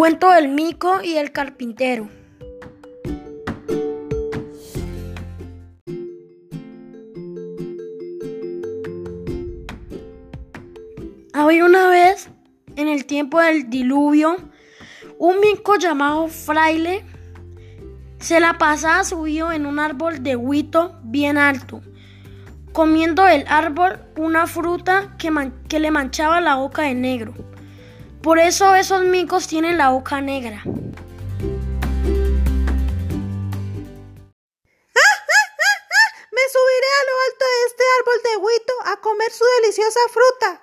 Cuento del mico y el carpintero. Había una vez, en el tiempo del diluvio, un mico llamado Fraile se la pasaba subido en un árbol de huito bien alto, comiendo del árbol una fruta que, que le manchaba la boca de negro. Por eso esos micos tienen la boca negra. Me subiré a lo alto de este árbol de huito a comer su deliciosa fruta.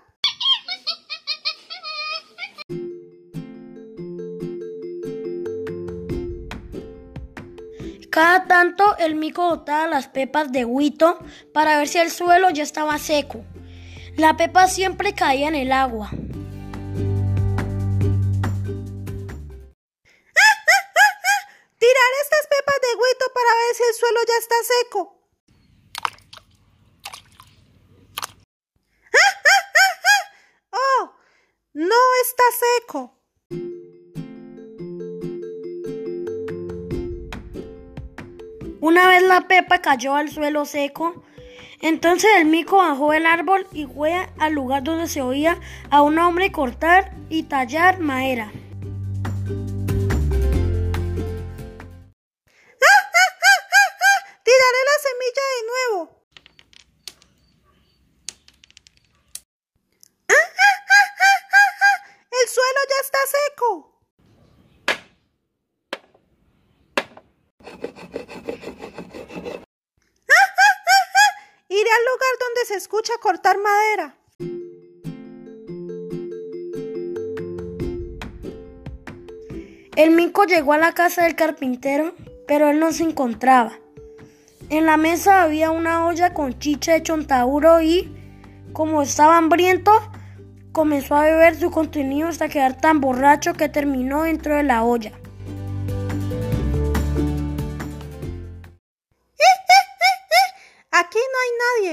Cada tanto el mico botaba las pepas de huito para ver si el suelo ya estaba seco. La pepa siempre caía en el agua. El suelo ya está seco. ¡Oh! No está seco. Una vez la pepa cayó al suelo seco, entonces el mico bajó del árbol y fue al lugar donde se oía a un hombre cortar y tallar madera. Al lugar donde se escucha cortar madera. El mico llegó a la casa del carpintero, pero él no se encontraba. En la mesa había una olla con chicha de chontaduro y, como estaba hambriento, comenzó a beber su contenido hasta quedar tan borracho que terminó dentro de la olla.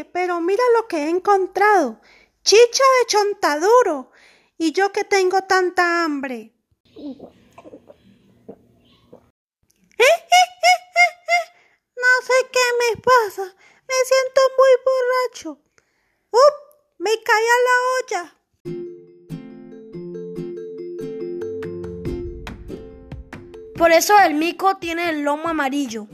Pero mira lo que he encontrado. Chicha de chontaduro. Y yo que tengo tanta hambre. No sé qué me pasa. Me siento muy borracho. ¡Up! Me caí a la olla. Por eso el mico tiene el lomo amarillo.